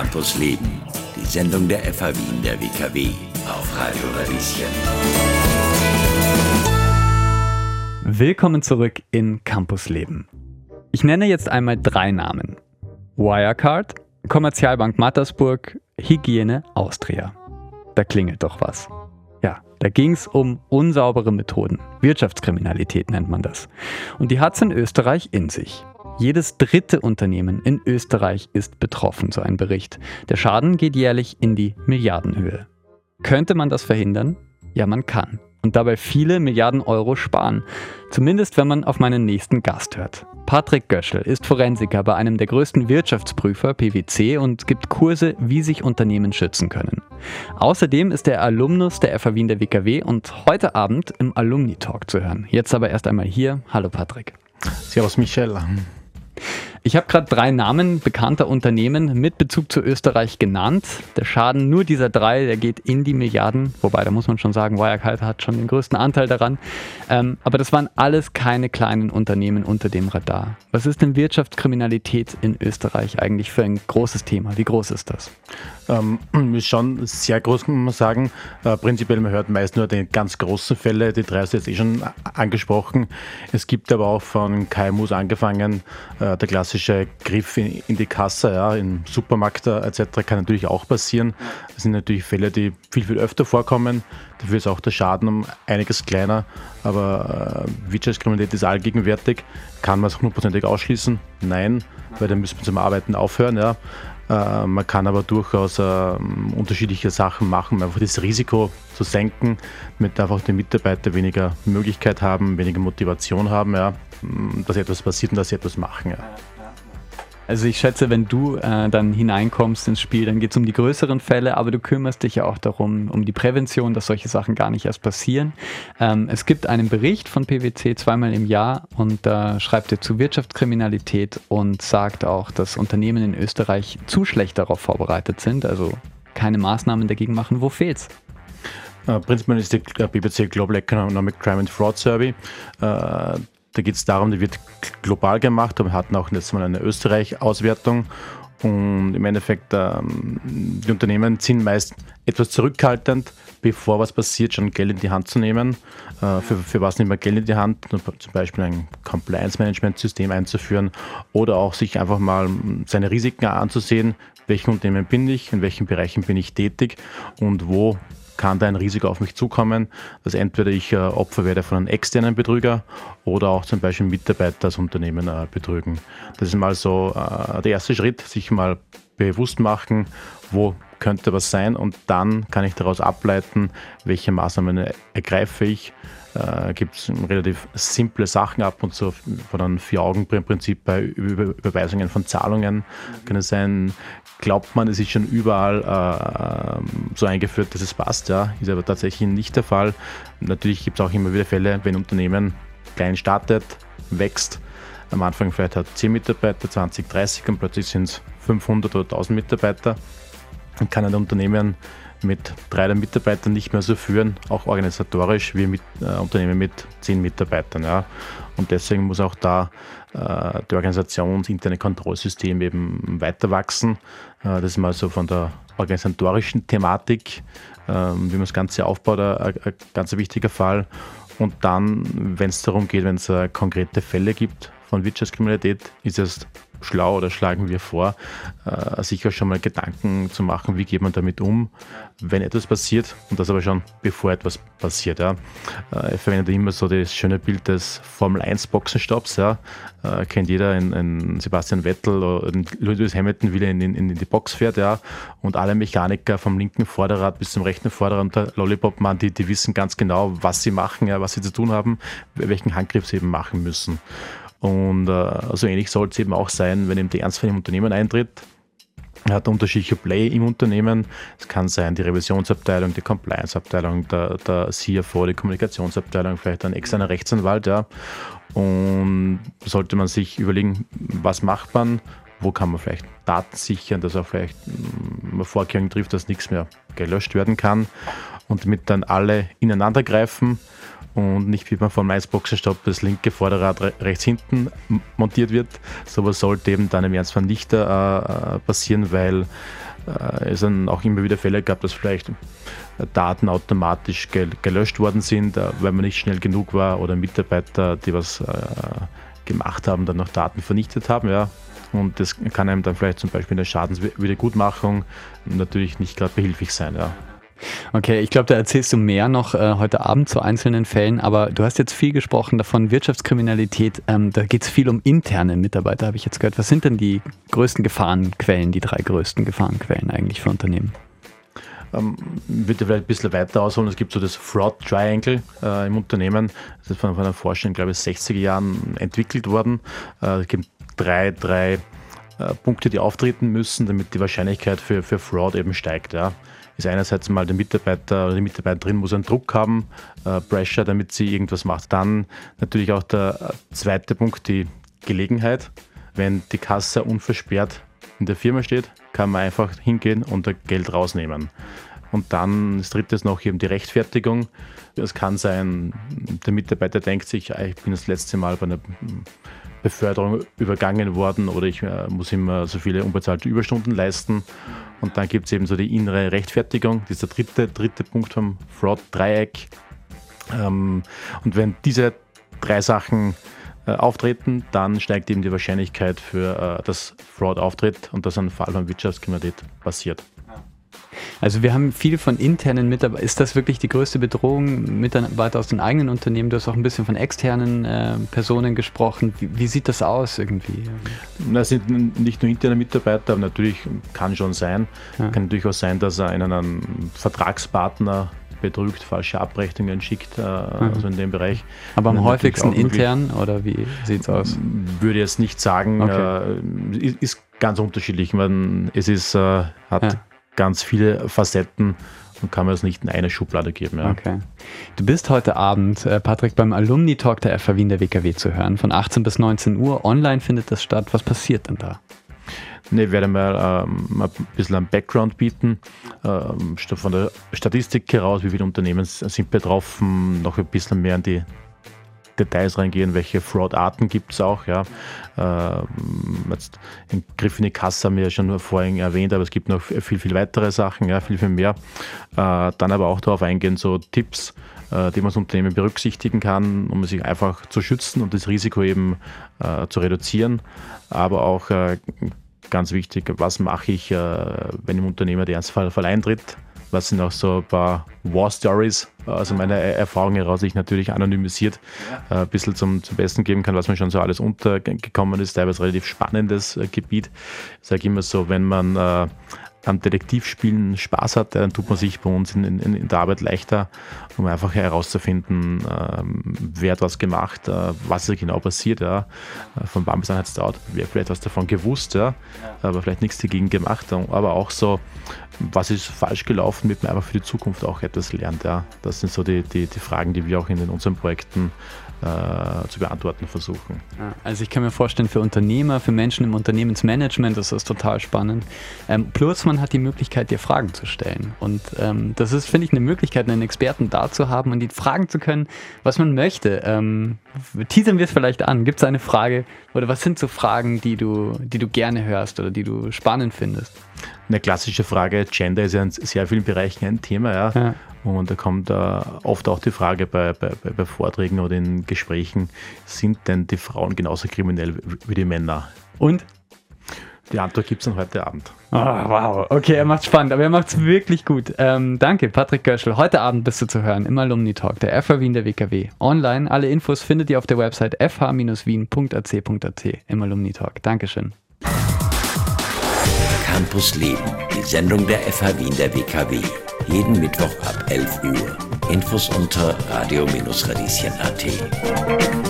Campus Leben, die Sendung der FH Wien der WKW auf Radio Radieschen. Willkommen zurück in Campus Leben. Ich nenne jetzt einmal drei Namen. Wirecard, Kommerzialbank Mattersburg, Hygiene Austria. Da klingelt doch was. Ja, da ging es um unsaubere Methoden. Wirtschaftskriminalität nennt man das. Und die hat es in Österreich in sich. Jedes dritte Unternehmen in Österreich ist betroffen, so ein Bericht. Der Schaden geht jährlich in die Milliardenhöhe. Könnte man das verhindern? Ja, man kann. Und dabei viele Milliarden Euro sparen. Zumindest wenn man auf meinen nächsten Gast hört. Patrick Göschel ist Forensiker bei einem der größten Wirtschaftsprüfer PwC und gibt Kurse, wie sich Unternehmen schützen können. Außerdem ist er Alumnus der FA Wien der WKW und heute Abend im Alumni Talk zu hören. Jetzt aber erst einmal hier. Hallo Patrick. Servus Michel. Ich habe gerade drei Namen bekannter Unternehmen mit Bezug zu Österreich genannt. Der Schaden nur dieser drei, der geht in die Milliarden, wobei da muss man schon sagen, Wirecard hat schon den größten Anteil daran. Ähm, aber das waren alles keine kleinen Unternehmen unter dem Radar. Was ist denn Wirtschaftskriminalität in Österreich eigentlich für ein großes Thema? Wie groß ist das? Ähm, ist schon sehr groß, muss man sagen. Äh, prinzipiell, man hört meist nur die ganz großen Fälle, die drei hast du jetzt eh schon angesprochen. Es gibt aber auch von KMUs angefangen, äh, der klassische Griff in, in die Kasse, ja, im Supermarkt äh, etc. kann natürlich auch passieren. Das sind natürlich Fälle, die viel, viel öfter vorkommen. Dafür ist auch der Schaden um einiges kleiner, aber äh, Wirtschaftskriminalität ist allgegenwärtig. Kann man es hundertprozentig ausschließen? Nein, weil dann müssen wir zum Arbeiten aufhören. Ja. Äh, man kann aber durchaus äh, unterschiedliche Sachen machen, um einfach das Risiko zu senken, damit einfach die Mitarbeiter weniger Möglichkeit haben, weniger Motivation haben, ja, dass etwas passiert und dass sie etwas machen. Ja. Also ich schätze, wenn du äh, dann hineinkommst ins Spiel, dann geht es um die größeren Fälle, aber du kümmerst dich ja auch darum, um die Prävention, dass solche Sachen gar nicht erst passieren. Ähm, es gibt einen Bericht von PwC zweimal im Jahr und da äh, schreibt er zu Wirtschaftskriminalität und sagt auch, dass Unternehmen in Österreich zu schlecht darauf vorbereitet sind, also keine Maßnahmen dagegen machen. Wo fehlt's? Äh, prinzipiell ist die BBC Global Economic Crime and Fraud Survey. Äh, da geht es darum, die wird global gemacht, wir hatten auch letztes Mal eine Österreich-Auswertung. Und im Endeffekt, ähm, die Unternehmen sind meist etwas zurückhaltend, bevor was passiert, schon Geld in die Hand zu nehmen. Äh, für, für was nimmt man Geld in die Hand? Zum Beispiel ein Compliance-Management-System einzuführen oder auch sich einfach mal seine Risiken anzusehen. Welchen Unternehmen bin ich, in welchen Bereichen bin ich tätig und wo kann da ein Risiko auf mich zukommen, dass entweder ich äh, Opfer werde von einem externen Betrüger oder auch zum Beispiel Mitarbeiter das Unternehmen äh, betrügen. Das ist mal so äh, der erste Schritt, sich mal bewusst machen, wo könnte was sein und dann kann ich daraus ableiten, welche Maßnahmen ergreife ich äh, gibt es relativ simple Sachen ab und zu von einem Vier-Augen-Prinzip bei Überweisungen von Zahlungen. Mhm. Kann es sein, glaubt man, es ist schon überall äh, so eingeführt, dass es passt, ja, ist aber tatsächlich nicht der Fall. Natürlich gibt es auch immer wieder Fälle, wenn ein Unternehmen klein startet, wächst, am Anfang vielleicht hat 10 Mitarbeiter, 20, 30 und plötzlich sind es 500 oder 1000 Mitarbeiter, dann kann ein Unternehmen mit drei Mitarbeitern nicht mehr so führen, auch organisatorisch wie mit äh, Unternehmen mit zehn Mitarbeitern. Ja. Und deswegen muss auch da äh, die interne Kontrollsystem eben weiter wachsen. Äh, das ist mal so von der organisatorischen Thematik, äh, wie man das Ganze aufbaut, ein, ein ganz wichtiger Fall. Und dann, wenn es darum geht, wenn es äh, konkrete Fälle gibt von Wirtschaftskriminalität, ist es schlau oder schlagen wir vor, äh, sich auch schon mal Gedanken zu machen, wie geht man damit um, wenn etwas passiert und das aber schon bevor etwas passiert. Ja. Äh, ich verwende immer so das schöne Bild des Formel 1 Boxenstopps. Ja. Äh, kennt jeder in, in Sebastian Vettel oder Lewis Hamilton, wie er in, in, in, die Box fährt. Ja. Und alle Mechaniker vom linken Vorderrad bis zum rechten Vorderrad und der Lollipop-Mann, die, die wissen ganz genau, was sie machen, ja, was sie zu tun haben, welchen Handgriff sie eben machen müssen. Und äh, so ähnlich soll es eben auch sein, wenn eben die Ernstfall im Unternehmen eintritt. Er hat unterschiedliche Play im Unternehmen. Es kann sein die Revisionsabteilung, die Compliance-Abteilung, der, der CFO, die Kommunikationsabteilung, vielleicht ein externer Rechtsanwalt. Ja. Und sollte man sich überlegen, was macht man, wo kann man vielleicht Daten sichern, dass auch vielleicht man Vorkehrungen trifft, dass nichts mehr gelöscht werden kann und damit dann alle ineinander greifen und nicht wie beim Formel 1 Boxenstopp das linke Vorderrad rechts hinten montiert wird. Sowas sollte eben dann im Ernstfall nicht äh, passieren, weil äh, es dann auch immer wieder Fälle gab, dass vielleicht Daten automatisch gelöscht worden sind, äh, weil man nicht schnell genug war oder Mitarbeiter, die was äh, gemacht haben, dann noch Daten vernichtet haben. Ja. Und das kann einem dann vielleicht zum Beispiel in der Schadenswiedergutmachung natürlich nicht gerade behilflich sein. Ja. Okay, ich glaube, da erzählst du mehr noch äh, heute Abend zu einzelnen Fällen, aber du hast jetzt viel gesprochen davon, Wirtschaftskriminalität, ähm, da geht es viel um interne Mitarbeiter, habe ich jetzt gehört. Was sind denn die größten Gefahrenquellen, die drei größten Gefahrenquellen eigentlich für Unternehmen? Ähm, würde vielleicht ein bisschen weiter ausholen. Es gibt so das Fraud Triangle äh, im Unternehmen. Das ist von, von einer Forschung, glaube ich, 60er Jahren entwickelt worden. Äh, es gibt drei, drei äh, Punkte, die auftreten müssen, damit die Wahrscheinlichkeit für, für Fraud eben steigt. Ja ist einerseits mal der Mitarbeiter oder die Mitarbeiterin muss einen Druck haben, äh, Pressure, damit sie irgendwas macht. Dann natürlich auch der zweite Punkt, die Gelegenheit. Wenn die Kasse unversperrt in der Firma steht, kann man einfach hingehen und Geld rausnehmen. Und dann das dritte ist noch eben die Rechtfertigung. Es kann sein, der Mitarbeiter denkt sich, ah, ich bin das letzte Mal bei einer Beförderung übergangen worden oder ich äh, muss immer so viele unbezahlte Überstunden leisten. Und dann gibt es eben so die innere Rechtfertigung, das ist der dritte, dritte Punkt vom Fraud-Dreieck. Ähm, und wenn diese drei Sachen äh, auftreten, dann steigt eben die Wahrscheinlichkeit für äh, dass Fraud auftritt und dass ein Fall von Wirtschaftskriminalität passiert. Also wir haben viel von internen Mitarbeitern. Ist das wirklich die größte Bedrohung, Mitarbeiter aus den eigenen Unternehmen? Du hast auch ein bisschen von externen äh, Personen gesprochen. Wie, wie, sieht das aus irgendwie? Das sind nicht nur interne Mitarbeiter, aber natürlich kann schon sein. Ja. Kann auch sein, dass er einen, einen Vertragspartner betrügt, falsche Abrechnungen schickt, äh, mhm. also in dem Bereich. Aber am häufigsten intern oder wie sieht es aus? Würde ich jetzt nicht sagen, okay. äh, ist ganz unterschiedlich. Man, es ist, äh, hat ja ganz viele Facetten und kann man es nicht in eine Schublade geben. Ja. Okay. Du bist heute Abend, äh, Patrick, beim Alumni Talk der FH Wien der WKW zu hören. Von 18 bis 19 Uhr. Online findet das statt. Was passiert denn da? Ich werde mal ähm, ein bisschen einen Background bieten, ähm, von der Statistik heraus, wie viele Unternehmen sind betroffen, noch ein bisschen mehr an die Details reingehen, welche Fraud-Arten gibt es auch. Ja. Äh, jetzt den Griff in die Kasse haben wir ja schon vorhin erwähnt, aber es gibt noch viel, viel weitere Sachen, ja, viel, viel mehr. Äh, dann aber auch darauf eingehen, so Tipps, äh, die man als Unternehmen berücksichtigen kann, um sich einfach zu schützen und das Risiko eben äh, zu reduzieren. Aber auch äh, ganz wichtig, was mache ich, äh, wenn im Unternehmer der Ernstfall eintritt? Was sind auch so ein paar War Stories, also meine Erfahrung heraus, ich natürlich anonymisiert ja. äh, ein bisschen zum, zum Besten geben kann, was mir schon so alles untergekommen ist, teilweise relativ spannendes äh, Gebiet. Ich sage immer so, wenn man äh, am Detektivspielen Spaß hat, dann tut man sich bei uns in, in, in der Arbeit leichter, um einfach herauszufinden, ähm, wer hat was gemacht, äh, was ist genau passiert. Ja. Äh, von wann bis wann hat es dauert, wer vielleicht was davon gewusst, ja, aber vielleicht nichts dagegen gemacht. Aber auch so, was ist falsch gelaufen, damit man einfach für die Zukunft auch etwas lernt. Ja. Das sind so die, die, die Fragen, die wir auch in unseren Projekten äh, zu beantworten versuchen. Also ich kann mir vorstellen, für Unternehmer, für Menschen im Unternehmensmanagement ist das total spannend. Ähm, plus man hat die Möglichkeit, dir Fragen zu stellen. Und ähm, das ist, finde ich, eine Möglichkeit, einen Experten da zu haben und ihn fragen zu können, was man möchte. Ähm, teasern wir es vielleicht an. Gibt es eine Frage oder was sind so Fragen, die du, die du gerne hörst oder die du spannend findest? Eine klassische Frage, Gender ist ja in sehr vielen Bereichen ein Thema, ja. ja. Und da kommt äh, oft auch die Frage bei, bei, bei Vorträgen oder in Gesprächen, sind denn die Frauen genauso kriminell wie die Männer? Und? Die Antwort gibt es dann heute Abend. Oh, wow, okay, er macht spannend, aber er macht es wirklich gut. Ähm, danke, Patrick Göschel. Heute Abend bist du zu hören im Alumni Talk der FH Wien der WKW. Online, alle Infos findet ihr auf der Website fh-wien.ac.at im Alumni Talk. Dankeschön. Campus Leben, die Sendung der FH Wien der WKW. Jeden Mittwoch ab 11 Uhr. Infos unter radio-radieschen.at.